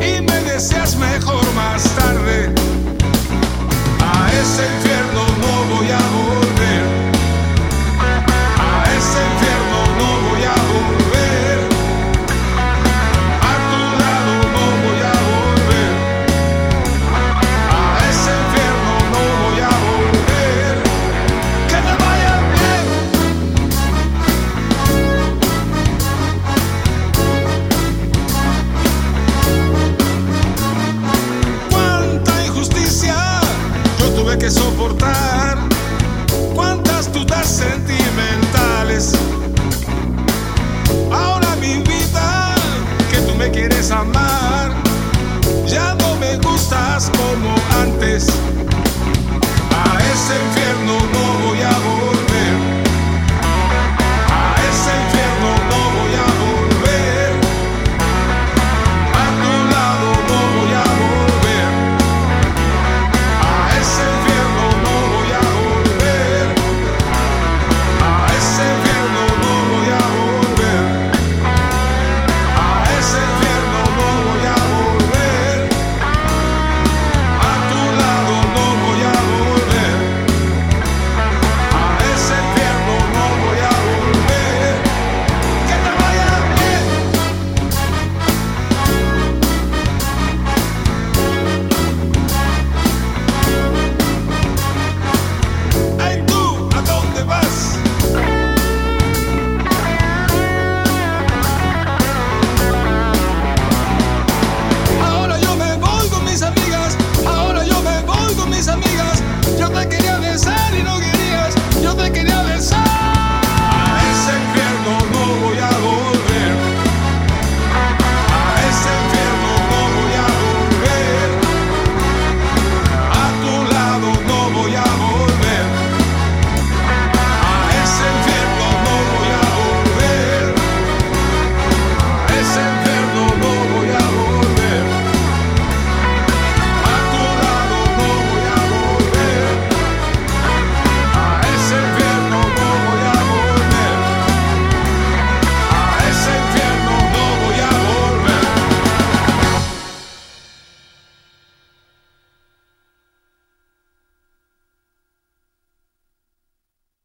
y me deseas mejor más tarde. A ese que soportar, cuántas dudas sentimentales. Ahora mi vida, que tú me quieres amar, ya no me gustas como antes.